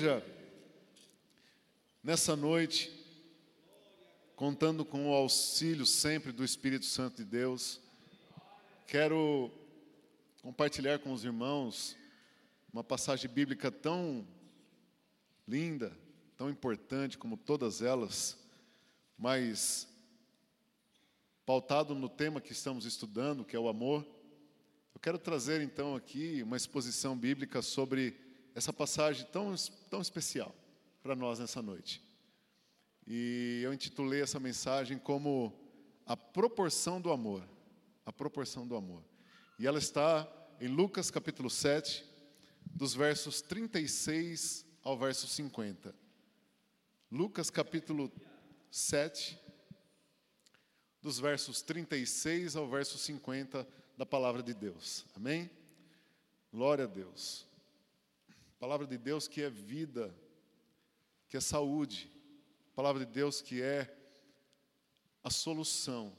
igreja, nessa noite, contando com o auxílio sempre do Espírito Santo de Deus, quero compartilhar com os irmãos uma passagem bíblica tão linda, tão importante como todas elas, mas pautado no tema que estamos estudando, que é o amor. Eu quero trazer então aqui uma exposição bíblica sobre essa passagem tão, tão especial para nós nessa noite. E eu intitulei essa mensagem como A Proporção do Amor. A Proporção do Amor. E ela está em Lucas capítulo 7, dos versos 36 ao verso 50. Lucas capítulo 7, dos versos 36 ao verso 50 da palavra de Deus. Amém? Glória a Deus. Palavra de Deus que é vida, que é saúde. Palavra de Deus que é a solução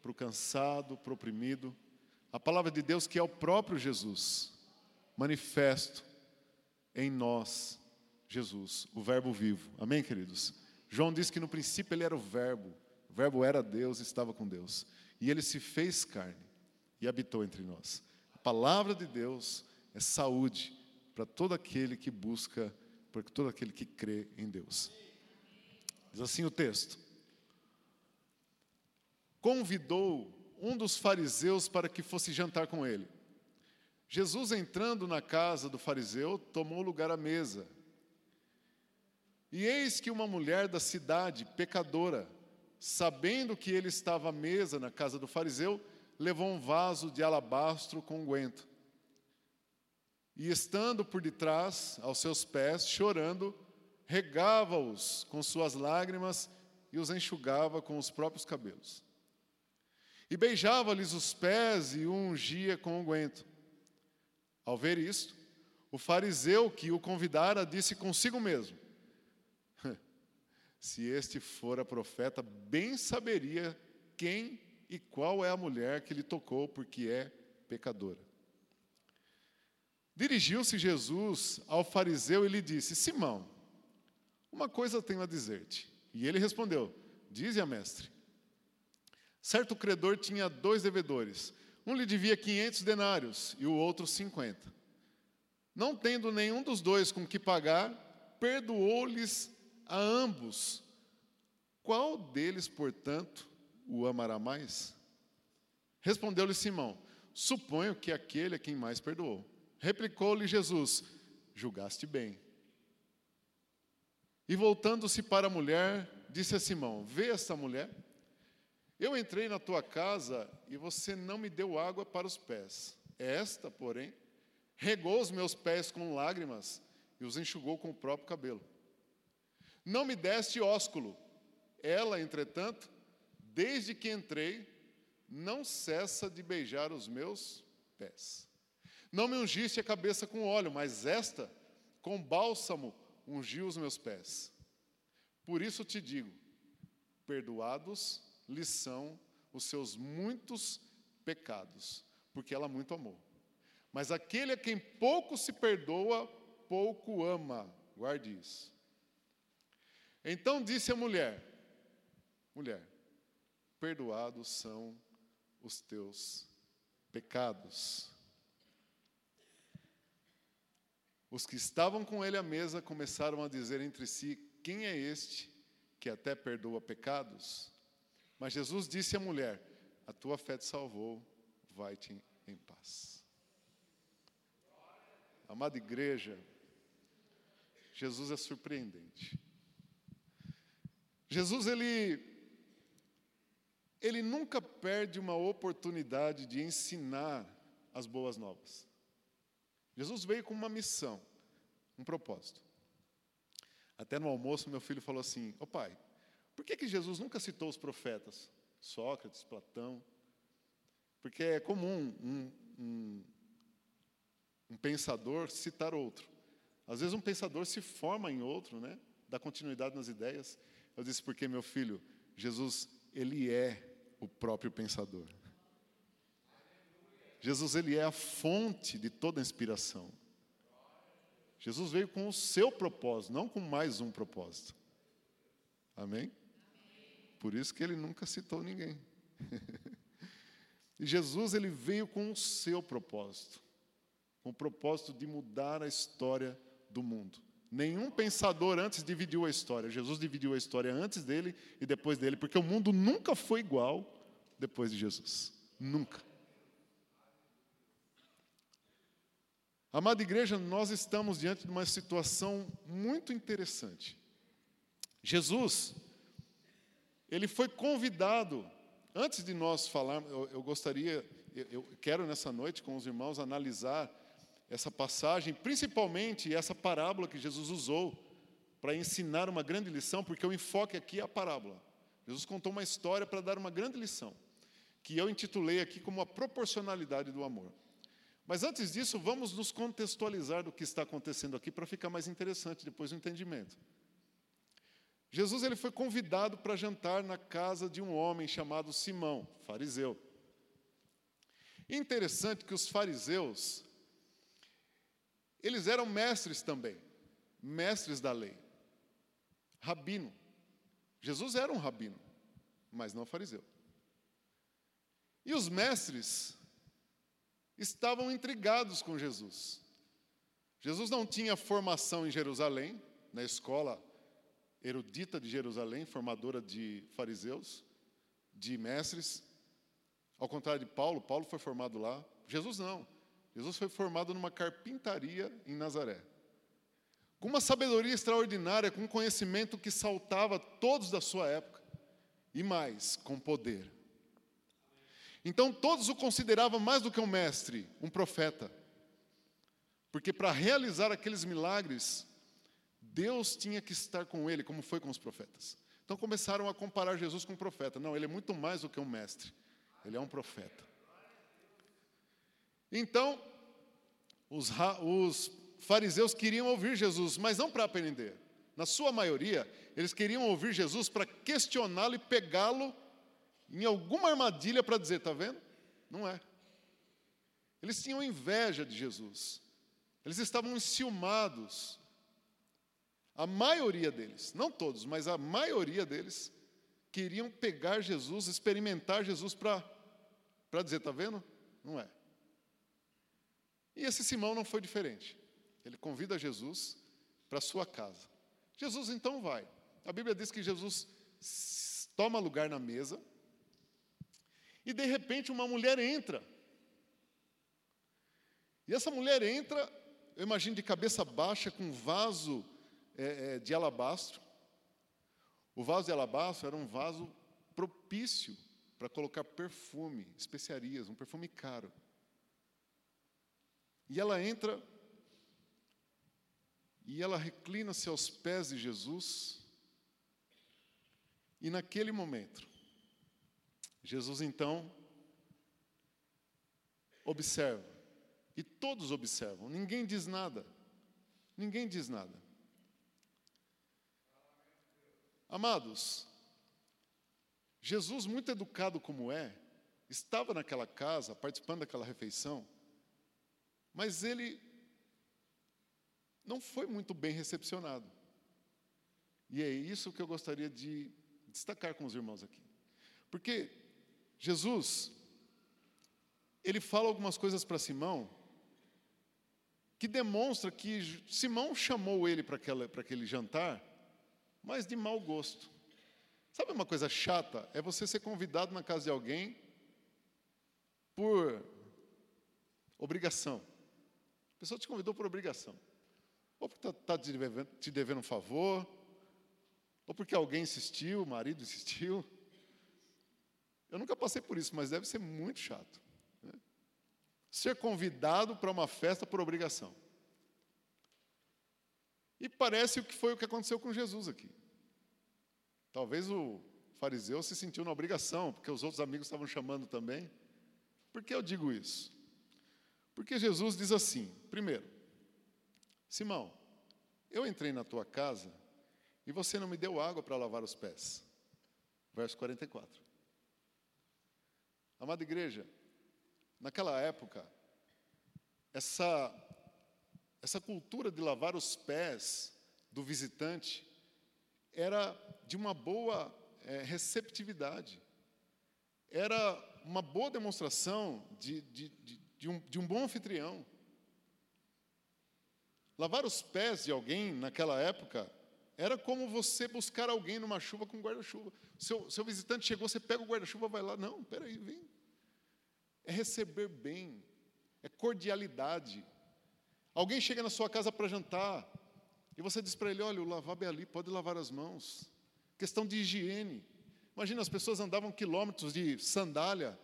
para o cansado, para o oprimido. A palavra de Deus que é o próprio Jesus, manifesto em nós, Jesus, o Verbo vivo. Amém, queridos? João diz que no princípio ele era o Verbo, o Verbo era Deus, estava com Deus. E ele se fez carne e habitou entre nós. A palavra de Deus é saúde, para todo aquele que busca, para todo aquele que crê em Deus. Diz assim o texto: Convidou um dos fariseus para que fosse jantar com ele. Jesus, entrando na casa do fariseu, tomou lugar à mesa. E eis que uma mulher da cidade, pecadora, sabendo que ele estava à mesa na casa do fariseu, levou um vaso de alabastro com unguento e estando por detrás, aos seus pés, chorando, regava-os com suas lágrimas e os enxugava com os próprios cabelos. E beijava-lhes os pés e o ungia com unguento. Ao ver isto, o fariseu que o convidara disse consigo mesmo: Se este fora profeta, bem saberia quem e qual é a mulher que lhe tocou, porque é pecadora. Dirigiu-se Jesus ao fariseu e lhe disse: Simão, uma coisa tenho a dizer-te. E ele respondeu: Dize a mestre. Certo credor tinha dois devedores. Um lhe devia quinhentos denários e o outro cinquenta. Não tendo nenhum dos dois com que pagar, perdoou-lhes a ambos. Qual deles, portanto, o amará mais? Respondeu-lhe Simão: Suponho que aquele a quem mais perdoou. Replicou-lhe Jesus: Julgaste bem. E voltando-se para a mulher, disse a Simão: Vê esta mulher? Eu entrei na tua casa e você não me deu água para os pés. Esta, porém, regou os meus pés com lágrimas e os enxugou com o próprio cabelo. Não me deste ósculo. Ela, entretanto, desde que entrei, não cessa de beijar os meus pés. Não me ungiste a cabeça com óleo, mas esta, com bálsamo, ungiu os meus pés. Por isso te digo: perdoados lhe são os seus muitos pecados, porque ela muito amou. Mas aquele a quem pouco se perdoa, pouco ama. Guarde isso. Então disse a mulher: Mulher, perdoados são os teus pecados. Os que estavam com ele à mesa começaram a dizer entre si: Quem é este que até perdoa pecados? Mas Jesus disse à mulher: A tua fé te salvou, vai-te em paz. Amada igreja, Jesus é surpreendente. Jesus, ele, ele nunca perde uma oportunidade de ensinar as boas novas. Jesus veio com uma missão, um propósito. Até no almoço, meu filho falou assim: Ô oh, pai, por que, que Jesus nunca citou os profetas? Sócrates, Platão. Porque é comum um, um, um pensador citar outro. Às vezes um pensador se forma em outro, né? Dá continuidade nas ideias. Eu disse, porque meu filho, Jesus, ele é o próprio pensador. Jesus ele é a fonte de toda inspiração. Jesus veio com o seu propósito, não com mais um propósito. Amém? Por isso que ele nunca citou ninguém. e Jesus ele veio com o seu propósito, com o propósito de mudar a história do mundo. Nenhum pensador antes dividiu a história. Jesus dividiu a história antes dele e depois dele, porque o mundo nunca foi igual depois de Jesus. Nunca. Amada igreja, nós estamos diante de uma situação muito interessante. Jesus, ele foi convidado, antes de nós falar, eu, eu gostaria, eu, eu quero nessa noite com os irmãos analisar essa passagem, principalmente essa parábola que Jesus usou para ensinar uma grande lição, porque o enfoque aqui é a parábola. Jesus contou uma história para dar uma grande lição, que eu intitulei aqui como a proporcionalidade do amor. Mas antes disso, vamos nos contextualizar do que está acontecendo aqui para ficar mais interessante depois do entendimento. Jesus ele foi convidado para jantar na casa de um homem chamado Simão, fariseu. interessante que os fariseus eles eram mestres também, mestres da lei. Rabino. Jesus era um rabino, mas não fariseu. E os mestres estavam intrigados com Jesus. Jesus não tinha formação em Jerusalém, na escola erudita de Jerusalém, formadora de fariseus, de mestres. Ao contrário de Paulo, Paulo foi formado lá. Jesus não. Jesus foi formado numa carpintaria em Nazaré. Com uma sabedoria extraordinária, com um conhecimento que saltava todos da sua época. E mais, com poder. Então todos o consideravam mais do que um mestre, um profeta. Porque para realizar aqueles milagres, Deus tinha que estar com ele, como foi com os profetas. Então começaram a comparar Jesus com um profeta. Não, ele é muito mais do que um mestre, ele é um profeta. Então, os, os fariseus queriam ouvir Jesus, mas não para aprender. Na sua maioria, eles queriam ouvir Jesus para questioná-lo e pegá-lo em alguma armadilha para dizer, está vendo? Não é. Eles tinham inveja de Jesus. Eles estavam enciumados. A maioria deles, não todos, mas a maioria deles, queriam pegar Jesus, experimentar Jesus para dizer, está vendo? Não é. E esse Simão não foi diferente. Ele convida Jesus para sua casa. Jesus então vai. A Bíblia diz que Jesus toma lugar na mesa, e de repente uma mulher entra. E essa mulher entra, eu imagino de cabeça baixa, com um vaso é, é, de alabastro. O vaso de alabastro era um vaso propício para colocar perfume, especiarias, um perfume caro. E ela entra e ela reclina-se aos pés de Jesus. E naquele momento, Jesus então observa, e todos observam, ninguém diz nada, ninguém diz nada. Amados, Jesus, muito educado como é, estava naquela casa, participando daquela refeição, mas ele não foi muito bem recepcionado. E é isso que eu gostaria de destacar com os irmãos aqui. Porque Jesus, ele fala algumas coisas para Simão que demonstra que Simão chamou ele para aquele jantar, mas de mau gosto. Sabe uma coisa chata? É você ser convidado na casa de alguém por obrigação. A pessoa te convidou por obrigação. Ou porque está tá te, devendo, te devendo um favor, ou porque alguém insistiu, o marido insistiu. Eu nunca passei por isso, mas deve ser muito chato. Né? Ser convidado para uma festa por obrigação. E parece que foi o que aconteceu com Jesus aqui. Talvez o fariseu se sentiu na obrigação, porque os outros amigos estavam chamando também. Por que eu digo isso? Porque Jesus diz assim: primeiro, Simão, eu entrei na tua casa e você não me deu água para lavar os pés. Verso 44. Amada igreja, naquela época, essa essa cultura de lavar os pés do visitante era de uma boa é, receptividade, era uma boa demonstração de, de, de, de, um, de um bom anfitrião. Lavar os pés de alguém naquela época era como você buscar alguém numa chuva com guarda-chuva. Seu, seu visitante chegou, você pega o guarda-chuva, vai lá. Não, peraí, vem. É receber bem, é cordialidade. Alguém chega na sua casa para jantar e você diz para ele: olha, o lavabo é ali, pode lavar as mãos. Questão de higiene. Imagina, as pessoas andavam quilômetros de sandália,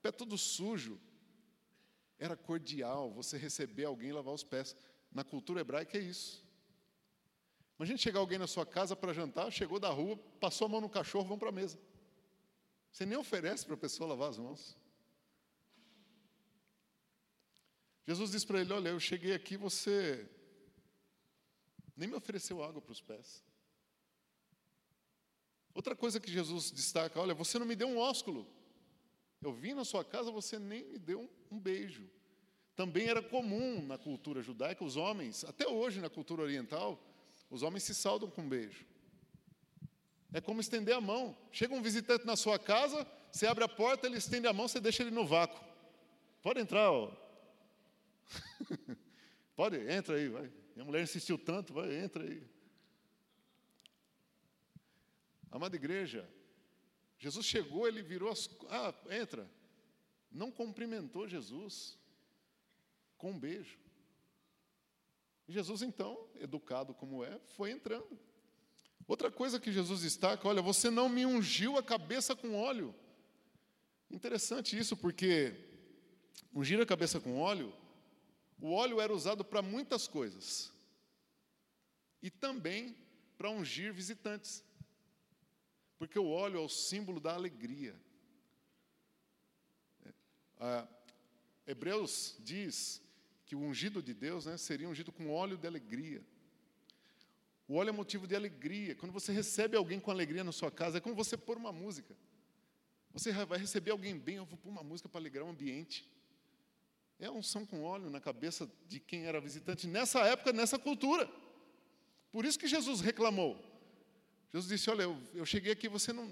pé todo sujo. Era cordial você receber alguém e lavar os pés. Na cultura hebraica é isso. Imagina chegar alguém na sua casa para jantar, chegou da rua, passou a mão no cachorro, vão para a mesa. Você nem oferece para a pessoa lavar as mãos. Jesus disse para ele: Olha, eu cheguei aqui, você nem me ofereceu água para os pés. Outra coisa que Jesus destaca: Olha, você não me deu um ósculo. Eu vim na sua casa, você nem me deu um, um beijo. Também era comum na cultura judaica, os homens, até hoje na cultura oriental, os homens se saudam com um beijo. É como estender a mão. Chega um visitante na sua casa, você abre a porta, ele estende a mão, você deixa ele no vácuo. Pode entrar, ó. Pode, entra aí, vai. Minha mulher insistiu tanto, vai, entra aí. Amada igreja, Jesus chegou, ele virou as. Ah, entra. Não cumprimentou Jesus com um beijo. Jesus, então, educado como é, foi entrando. Outra coisa que Jesus destaca: olha, você não me ungiu a cabeça com óleo. Interessante isso, porque ungir a cabeça com óleo, o óleo era usado para muitas coisas, e também para ungir visitantes, porque o óleo é o símbolo da alegria. É, ah, Hebreus diz que o ungido de Deus né, seria ungido com óleo de alegria. O óleo é motivo de alegria. Quando você recebe alguém com alegria na sua casa, é como você pôr uma música. Você vai receber alguém bem, eu vou pôr uma música para alegrar o ambiente. É a unção com óleo na cabeça de quem era visitante nessa época, nessa cultura. Por isso que Jesus reclamou. Jesus disse: Olha, eu, eu cheguei aqui, você não,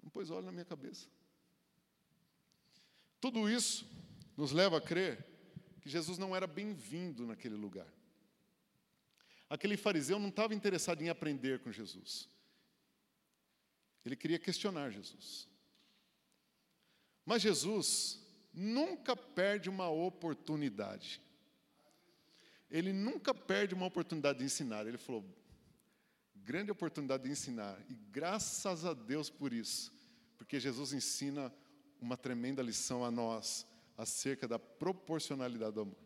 não pôs óleo na minha cabeça. Tudo isso nos leva a crer que Jesus não era bem-vindo naquele lugar. Aquele fariseu não estava interessado em aprender com Jesus. Ele queria questionar Jesus. Mas Jesus nunca perde uma oportunidade. Ele nunca perde uma oportunidade de ensinar. Ele falou: grande oportunidade de ensinar. E graças a Deus por isso, porque Jesus ensina uma tremenda lição a nós acerca da proporcionalidade do amor.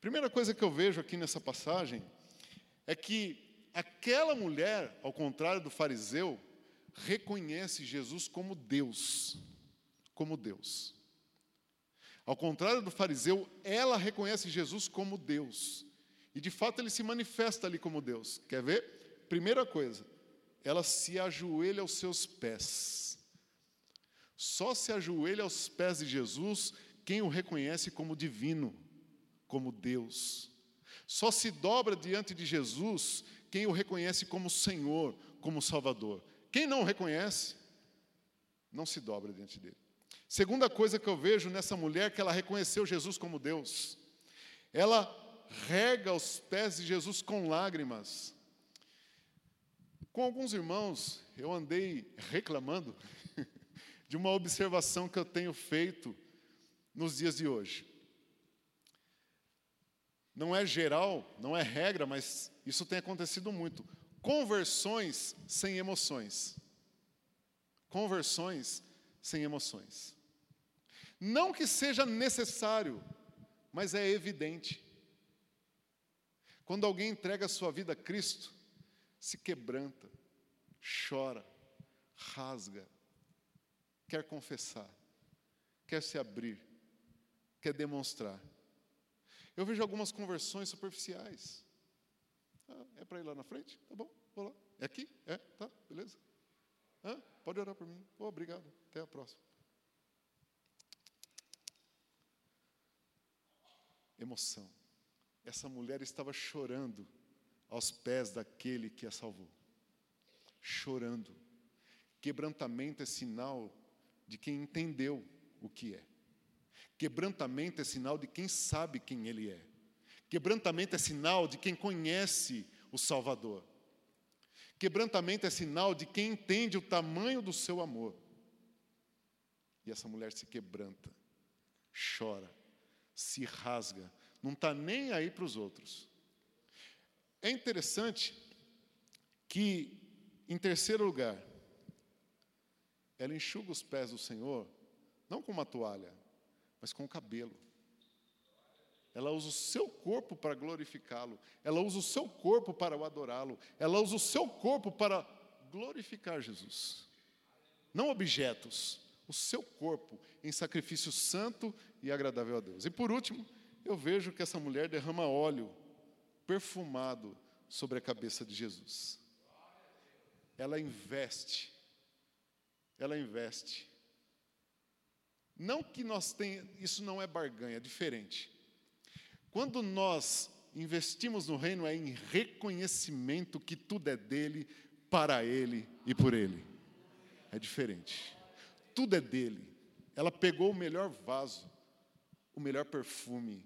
Primeira coisa que eu vejo aqui nessa passagem é que aquela mulher, ao contrário do fariseu, reconhece Jesus como Deus, como Deus. Ao contrário do fariseu, ela reconhece Jesus como Deus. E de fato ele se manifesta ali como Deus. Quer ver? Primeira coisa, ela se ajoelha aos seus pés. Só se ajoelha aos pés de Jesus quem o reconhece como divino, como Deus. Só se dobra diante de Jesus quem o reconhece como Senhor, como Salvador. Quem não o reconhece, não se dobra diante dele. Segunda coisa que eu vejo nessa mulher que ela reconheceu Jesus como Deus. Ela rega os pés de Jesus com lágrimas. Com alguns irmãos, eu andei reclamando de uma observação que eu tenho feito nos dias de hoje. Não é geral, não é regra, mas isso tem acontecido muito. Conversões sem emoções. Conversões sem emoções. Não que seja necessário, mas é evidente. Quando alguém entrega a sua vida a Cristo, se quebranta, chora, rasga, quer confessar, quer se abrir, quer demonstrar. Eu vejo algumas conversões superficiais. Ah, é para ir lá na frente? Tá bom, vou lá. É aqui? É? Tá, beleza. Ah, pode orar por mim. Oh, obrigado. Até a próxima. Emoção. essa mulher estava chorando aos pés daquele que a salvou. Chorando. Quebrantamento é sinal de quem entendeu o que é. Quebrantamento é sinal de quem sabe quem ele é. Quebrantamento é sinal de quem conhece o Salvador. Quebrantamento é sinal de quem entende o tamanho do seu amor. E essa mulher se quebranta, chora, se rasga, não está nem aí para os outros. É interessante que, em terceiro lugar, ela enxuga os pés do Senhor, não com uma toalha, mas com o cabelo. Ela usa o seu corpo para glorificá-lo. Ela usa o seu corpo para o adorá-lo. Ela usa o seu corpo para glorificar Jesus. Não objetos, o seu corpo em sacrifício santo e agradável a Deus. E por último, eu vejo que essa mulher derrama óleo perfumado sobre a cabeça de Jesus. Ela investe. Ela investe. Não que nós tenhamos, isso não é barganha, é diferente. Quando nós investimos no reino, é em reconhecimento que tudo é dele, para ele e por ele. É diferente. Tudo é dele. Ela pegou o melhor vaso, o melhor perfume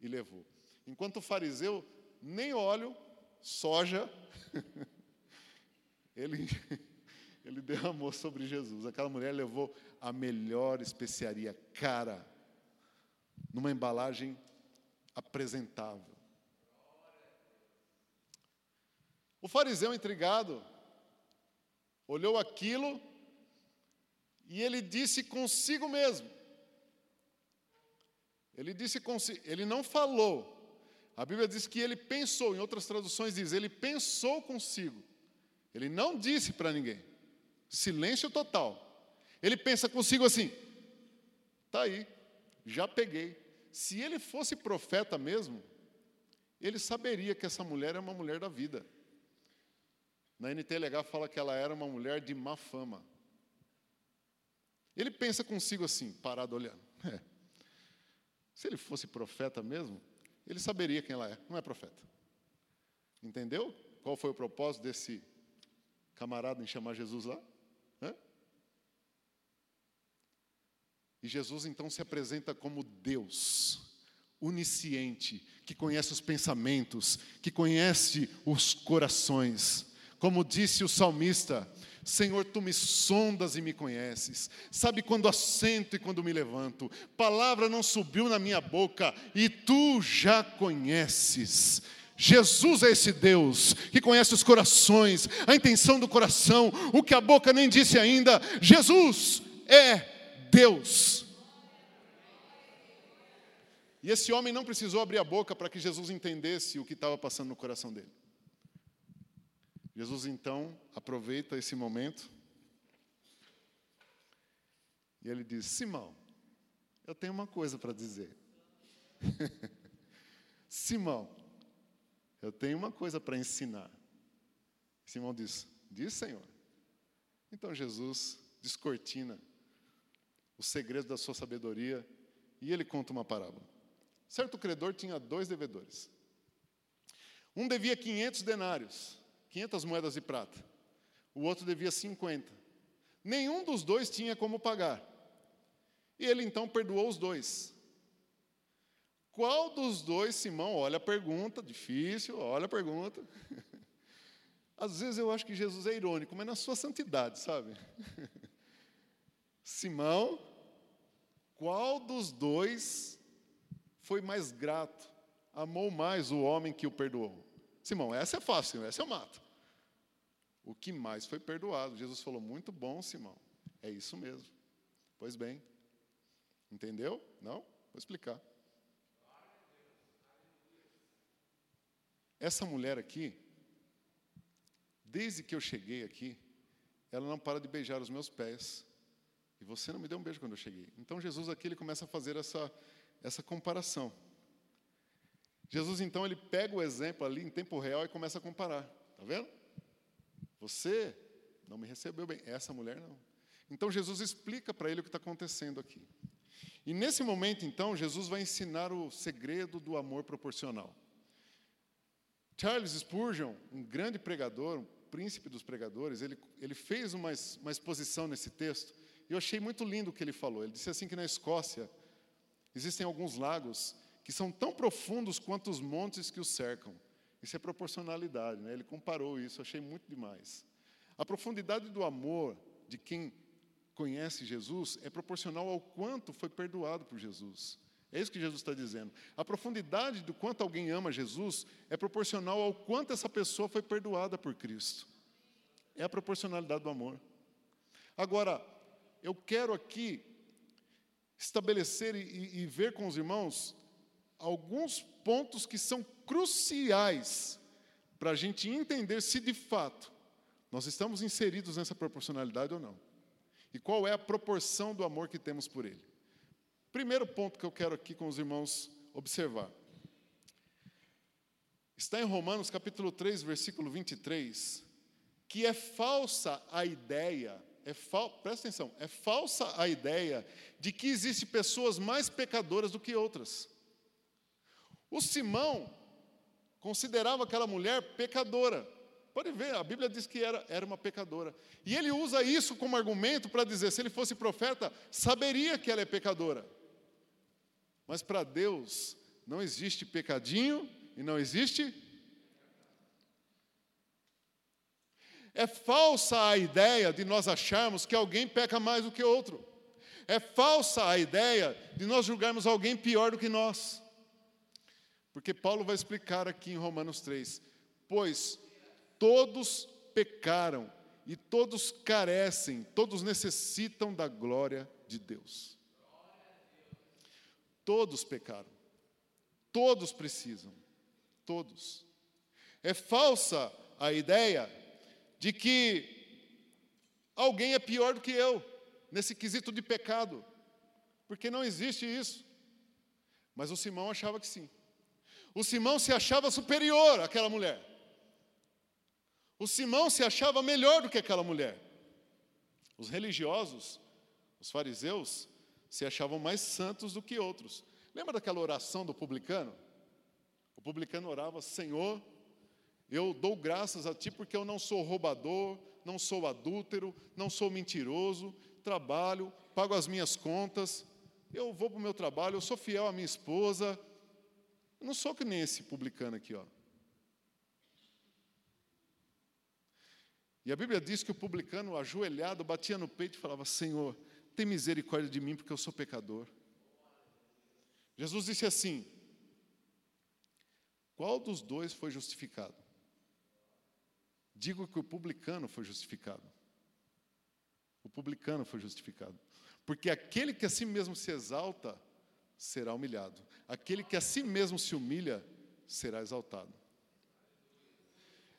e levou. Enquanto o fariseu, nem óleo, soja, ele, ele derramou sobre Jesus. Aquela mulher levou a melhor especiaria cara, numa embalagem apresentável. O fariseu intrigado olhou aquilo e ele disse consigo mesmo. Ele disse consigo, ele não falou. A Bíblia diz que ele pensou, em outras traduções diz, ele pensou consigo. Ele não disse para ninguém. Silêncio total. Ele pensa consigo assim: tá aí, já peguei. Se ele fosse profeta mesmo, ele saberia que essa mulher é uma mulher da vida. Na NTLH fala que ela era uma mulher de má fama. Ele pensa consigo assim, parado olhando. É. Se ele fosse profeta mesmo, ele saberia quem ela é. Não é profeta. Entendeu? Qual foi o propósito desse camarada em chamar Jesus lá? E Jesus então se apresenta como Deus, onisciente, que conhece os pensamentos, que conhece os corações. Como disse o salmista, Senhor, tu me sondas e me conheces, sabe quando assento e quando me levanto, palavra não subiu na minha boca e tu já conheces. Jesus é esse Deus que conhece os corações, a intenção do coração, o que a boca nem disse ainda. Jesus é Deus. E esse homem não precisou abrir a boca para que Jesus entendesse o que estava passando no coração dele. Jesus então aproveita esse momento e ele diz: Simão, eu tenho uma coisa para dizer. Simão, eu tenho uma coisa para ensinar. Simão diz: Diz, Senhor. Então Jesus descortina os segredos da sua sabedoria, e ele conta uma parábola. Certo credor tinha dois devedores. Um devia 500 denários, 500 moedas de prata. O outro devia 50. Nenhum dos dois tinha como pagar. E ele então perdoou os dois. Qual dos dois, Simão? Olha a pergunta, difícil, olha a pergunta. Às vezes eu acho que Jesus é irônico, mas na sua santidade, sabe? Simão, qual dos dois foi mais grato, amou mais o homem que o perdoou? Simão, essa é fácil, essa eu mato. O que mais foi perdoado? Jesus falou: Muito bom, Simão. É isso mesmo. Pois bem. Entendeu? Não? Vou explicar. Essa mulher aqui, desde que eu cheguei aqui, ela não para de beijar os meus pés. E você não me deu um beijo quando eu cheguei. Então Jesus aqui ele começa a fazer essa, essa comparação. Jesus então ele pega o exemplo ali em tempo real e começa a comparar. Tá vendo? Você não me recebeu bem, essa mulher não. Então Jesus explica para ele o que está acontecendo aqui. E nesse momento, então, Jesus vai ensinar o segredo do amor proporcional. Charles Spurgeon, um grande pregador, um príncipe dos pregadores, ele, ele fez uma, uma exposição nesse texto, eu achei muito lindo o que ele falou. Ele disse assim que na Escócia existem alguns lagos que são tão profundos quanto os montes que os cercam. Isso é proporcionalidade, né? Ele comparou isso, achei muito demais. A profundidade do amor de quem conhece Jesus é proporcional ao quanto foi perdoado por Jesus. É isso que Jesus está dizendo. A profundidade do quanto alguém ama Jesus é proporcional ao quanto essa pessoa foi perdoada por Cristo. É a proporcionalidade do amor. Agora, eu quero aqui estabelecer e, e ver com os irmãos alguns pontos que são cruciais para a gente entender se de fato nós estamos inseridos nessa proporcionalidade ou não. E qual é a proporção do amor que temos por Ele. Primeiro ponto que eu quero aqui com os irmãos observar. Está em Romanos capítulo 3, versículo 23, que é falsa a ideia, é fal, presta atenção, é falsa a ideia de que existem pessoas mais pecadoras do que outras. O Simão considerava aquela mulher pecadora. Pode ver, a Bíblia diz que era, era uma pecadora. E ele usa isso como argumento para dizer: se ele fosse profeta, saberia que ela é pecadora. Mas para Deus não existe pecadinho e não existe. É falsa a ideia de nós acharmos que alguém peca mais do que outro. É falsa a ideia de nós julgarmos alguém pior do que nós. Porque Paulo vai explicar aqui em Romanos 3: Pois todos pecaram e todos carecem, todos necessitam da glória de Deus. Todos pecaram, todos precisam, todos. É falsa a ideia de que alguém é pior do que eu, nesse quesito de pecado, porque não existe isso. Mas o Simão achava que sim. O Simão se achava superior àquela mulher. O Simão se achava melhor do que aquela mulher. Os religiosos, os fariseus, se achavam mais santos do que outros. Lembra daquela oração do publicano? O publicano orava: Senhor, eu dou graças a Ti porque eu não sou roubador, não sou adúltero, não sou mentiroso, trabalho, pago as minhas contas, eu vou para o meu trabalho, eu sou fiel à minha esposa, eu não sou que nem esse publicano aqui, ó. E a Bíblia diz que o publicano, ajoelhado, batia no peito e falava: Senhor, tem misericórdia de mim, porque eu sou pecador. Jesus disse assim: Qual dos dois foi justificado? Digo que o publicano foi justificado. O publicano foi justificado. Porque aquele que a si mesmo se exalta, será humilhado. Aquele que a si mesmo se humilha será exaltado.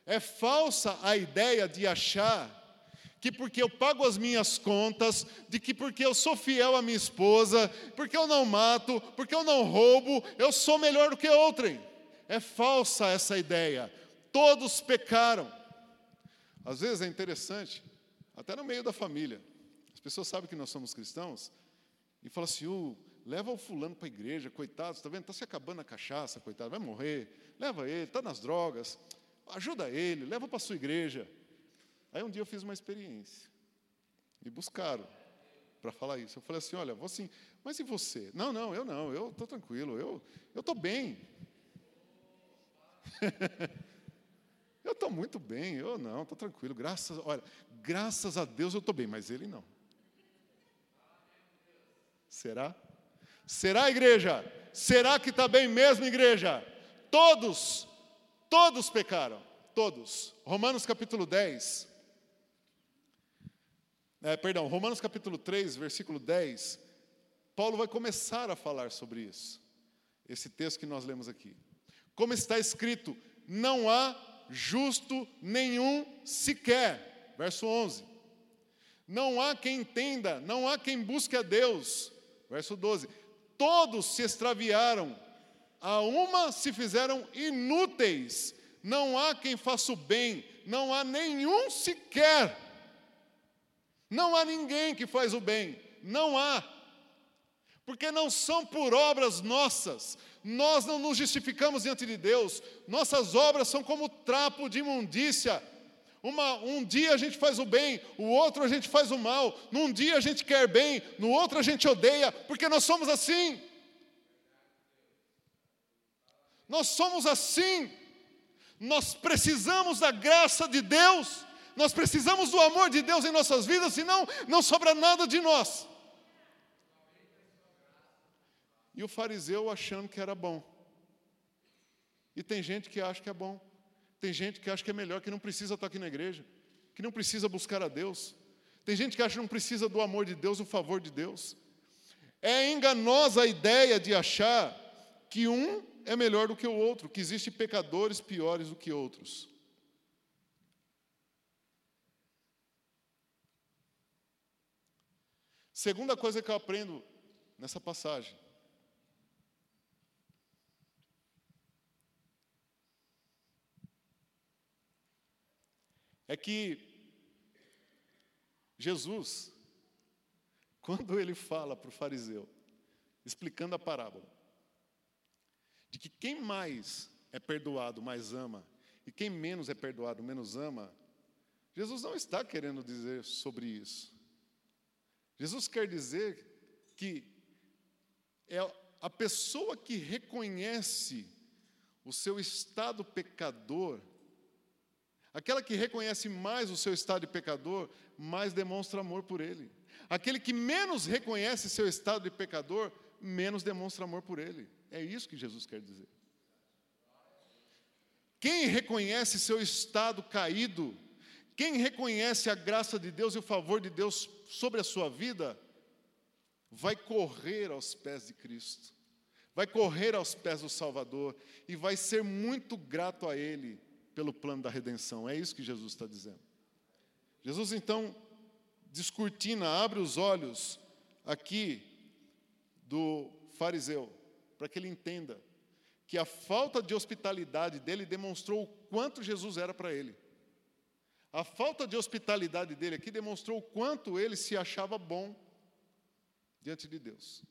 É falsa a ideia de achar que porque eu pago as minhas contas, de que porque eu sou fiel à minha esposa, porque eu não mato, porque eu não roubo, eu sou melhor do que outrem. É falsa essa ideia. Todos pecaram. Às vezes é interessante, até no meio da família. As pessoas sabem que nós somos cristãos e falam assim: uh, leva o fulano para a igreja, coitado, está vendo? Está se acabando a cachaça, coitado, vai morrer. Leva ele, está nas drogas. Ajuda ele, leva para a sua igreja. Aí um dia eu fiz uma experiência. Me buscaram para falar isso. Eu falei assim: olha, vou assim, mas e você? Não, não, eu não, eu estou tranquilo, eu estou bem. eu estou muito bem, eu não, estou tranquilo, graças, olha, graças a Deus eu estou bem, mas ele não. Será? Será, igreja? Será que está bem mesmo, igreja? Todos, todos pecaram, todos. Romanos capítulo 10. É, perdão, Romanos capítulo 3, versículo 10. Paulo vai começar a falar sobre isso. Esse texto que nós lemos aqui. Como está escrito: não há justo nenhum sequer. Verso 11. Não há quem entenda, não há quem busque a Deus. Verso 12: Todos se extraviaram, a uma se fizeram inúteis, não há quem faça o bem, não há nenhum sequer. Não há ninguém que faz o bem, não há. Porque não são por obras nossas, nós não nos justificamos diante de Deus, nossas obras são como trapo de imundícia. Uma, um dia a gente faz o bem, o outro a gente faz o mal, num dia a gente quer bem, no outro a gente odeia, porque nós somos assim. Nós somos assim. Nós precisamos da graça de Deus, nós precisamos do amor de Deus em nossas vidas, senão não sobra nada de nós. E o fariseu achando que era bom. E tem gente que acha que é bom. Tem gente que acha que é melhor, que não precisa estar aqui na igreja, que não precisa buscar a Deus. Tem gente que acha que não precisa do amor de Deus, do favor de Deus. É enganosa a ideia de achar que um é melhor do que o outro, que existem pecadores piores do que outros. Segunda coisa que eu aprendo nessa passagem. É que Jesus, quando ele fala para o fariseu, explicando a parábola, de que quem mais é perdoado, mais ama, e quem menos é perdoado, menos ama, Jesus não está querendo dizer sobre isso. Jesus quer dizer que é a pessoa que reconhece o seu estado pecador, aquela que reconhece mais o seu estado de pecador, mais demonstra amor por ele. Aquele que menos reconhece seu estado de pecador, menos demonstra amor por ele. É isso que Jesus quer dizer. Quem reconhece seu estado caído, quem reconhece a graça de Deus e o favor de Deus sobre a sua vida, vai correr aos pés de Cristo, vai correr aos pés do Salvador e vai ser muito grato a Ele pelo plano da redenção. É isso que Jesus está dizendo. Jesus então descortina, abre os olhos aqui do fariseu para que ele entenda que a falta de hospitalidade dele demonstrou o quanto Jesus era para ele. A falta de hospitalidade dele aqui demonstrou o quanto ele se achava bom diante de Deus.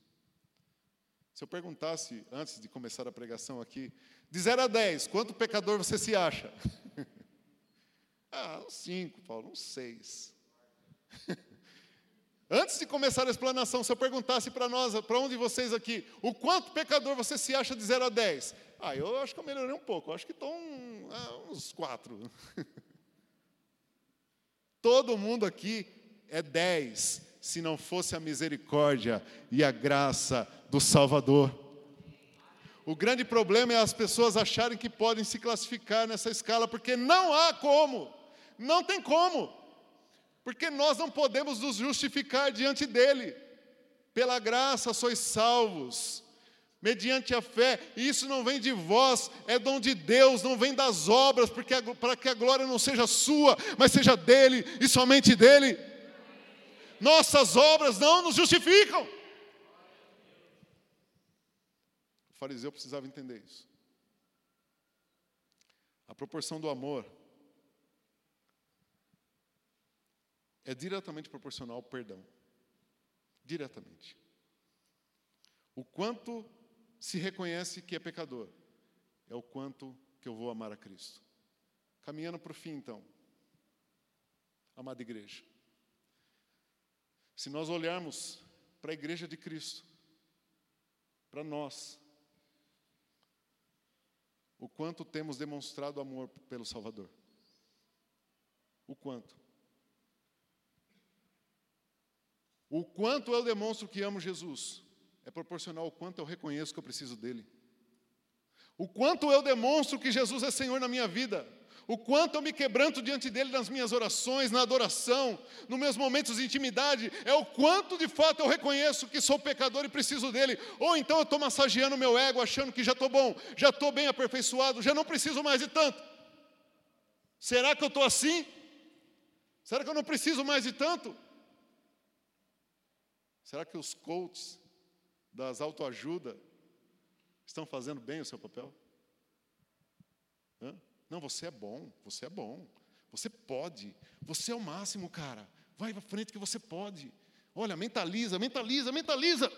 Se eu perguntasse, antes de começar a pregação aqui, de 0 a 10, quanto pecador você se acha? ah, uns 5, Paulo, uns 6. Antes de começar a explanação, se eu perguntasse para nós, para um de vocês aqui, o quanto pecador você se acha de 0 a 10? Ah, eu acho que eu melhorei um pouco, eu acho que estou um, ah, uns 4. Todo mundo aqui é 10, se não fosse a misericórdia e a graça do Salvador. O grande problema é as pessoas acharem que podem se classificar nessa escala, porque não há como, não tem como. Porque nós não podemos nos justificar diante dele. Pela graça sois salvos, mediante a fé, e isso não vem de vós, é dom de Deus, não vem das obras, porque para que a glória não seja sua, mas seja dele e somente dele. Nossas obras não nos justificam. O fariseu precisava entender isso. A proporção do amor é diretamente proporcional ao perdão. Diretamente. O quanto se reconhece que é pecador é o quanto que eu vou amar a Cristo. Caminhando para o fim, então. Amada igreja. Se nós olharmos para a igreja de Cristo, para nós, o quanto temos demonstrado amor pelo Salvador. O quanto. O quanto eu demonstro que amo Jesus é proporcional ao quanto eu reconheço que eu preciso dele. O quanto eu demonstro que Jesus é Senhor na minha vida. O quanto eu me quebranto diante dele nas minhas orações, na adoração, nos meus momentos de intimidade, é o quanto de fato eu reconheço que sou pecador e preciso dele. Ou então eu estou massageando meu ego, achando que já estou bom, já estou bem aperfeiçoado, já não preciso mais de tanto. Será que eu estou assim? Será que eu não preciso mais de tanto? Será que os coaches das autoajuda estão fazendo bem o seu papel? Hã? Não, você é bom, você é bom. Você pode. Você é o máximo, cara. Vai para frente que você pode. Olha, mentaliza, mentaliza, mentaliza.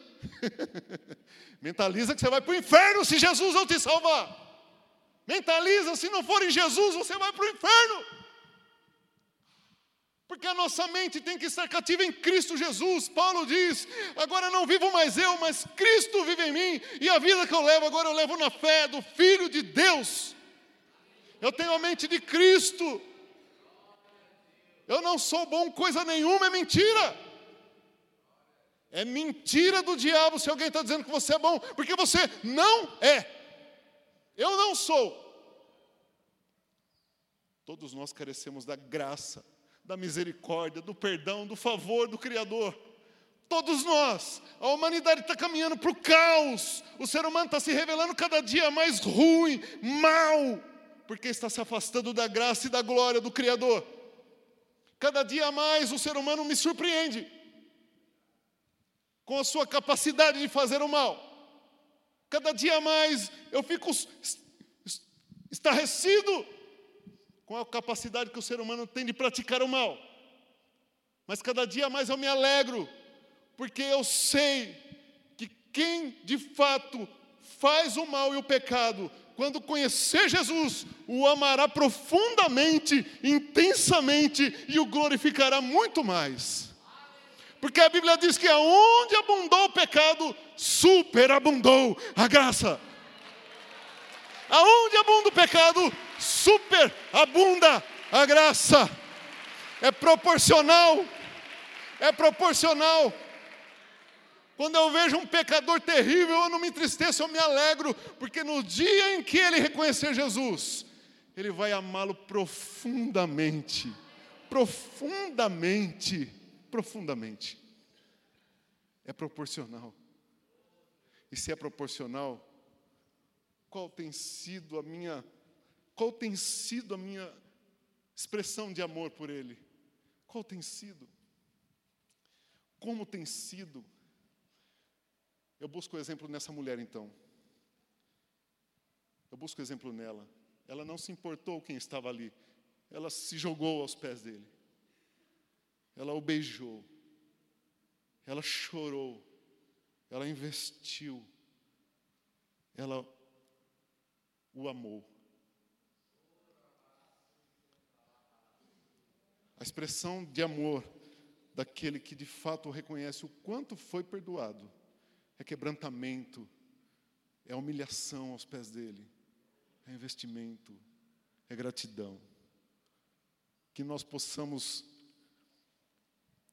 mentaliza que você vai para o inferno se Jesus não te salvar. Mentaliza, se não for em Jesus, você vai para o inferno. Porque a nossa mente tem que estar cativa em Cristo Jesus. Paulo diz: agora não vivo mais eu, mas Cristo vive em mim. E a vida que eu levo, agora eu levo na fé do Filho de Deus. Eu tenho a mente de Cristo. Eu não sou bom coisa nenhuma, é mentira. É mentira do diabo se alguém está dizendo que você é bom, porque você não é. Eu não sou. Todos nós carecemos da graça, da misericórdia, do perdão, do favor do Criador. Todos nós, a humanidade está caminhando para o caos, o ser humano está se revelando cada dia mais ruim, mal, porque está se afastando da graça e da glória do Criador. Cada dia mais o ser humano me surpreende com a sua capacidade de fazer o mal. Cada dia mais eu fico estarrecido com a capacidade que o ser humano tem de praticar o mal. Mas cada dia mais eu me alegro, porque eu sei que quem de fato faz o mal e o pecado quando conhecer Jesus, o amará profundamente, intensamente e o glorificará muito mais. Porque a Bíblia diz que aonde abundou o pecado, superabundou a graça. Aonde abunda o pecado, superabunda a graça. É proporcional. É proporcional. Quando eu vejo um pecador terrível, eu não me entristeço, eu me alegro, porque no dia em que ele reconhecer Jesus, ele vai amá-lo profundamente, profundamente, profundamente. É proporcional. E se é proporcional, qual tem sido a minha, qual tem sido a minha expressão de amor por ele? Qual tem sido? Como tem sido? Eu busco o exemplo nessa mulher então. Eu busco o exemplo nela. Ela não se importou quem estava ali. Ela se jogou aos pés dele. Ela o beijou. Ela chorou. Ela investiu. Ela o amou. A expressão de amor daquele que de fato reconhece o quanto foi perdoado é quebrantamento, é humilhação aos pés dele, é investimento, é gratidão. Que nós possamos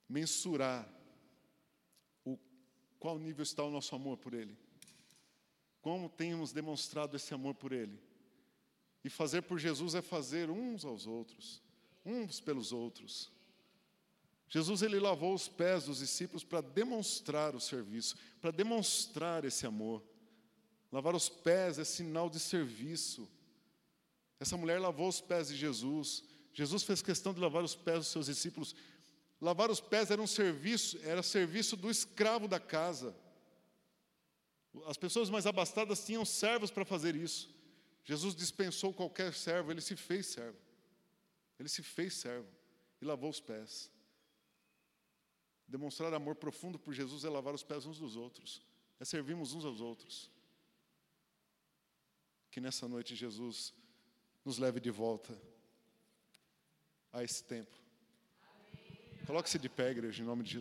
mensurar o qual nível está o nosso amor por ele. Como temos demonstrado esse amor por ele. E fazer por Jesus é fazer uns aos outros, uns pelos outros. Jesus ele lavou os pés dos discípulos para demonstrar o serviço, para demonstrar esse amor. Lavar os pés é sinal de serviço. Essa mulher lavou os pés de Jesus. Jesus fez questão de lavar os pés dos seus discípulos. Lavar os pés era um serviço, era serviço do escravo da casa. As pessoas mais abastadas tinham servos para fazer isso. Jesus dispensou qualquer servo, ele se fez servo. Ele se fez servo e lavou os pés. Demonstrar amor profundo por Jesus é lavar os pés uns dos outros, é servirmos uns aos outros. Que nessa noite Jesus nos leve de volta a esse tempo. Coloque-se de pé, igreja, em nome de Jesus.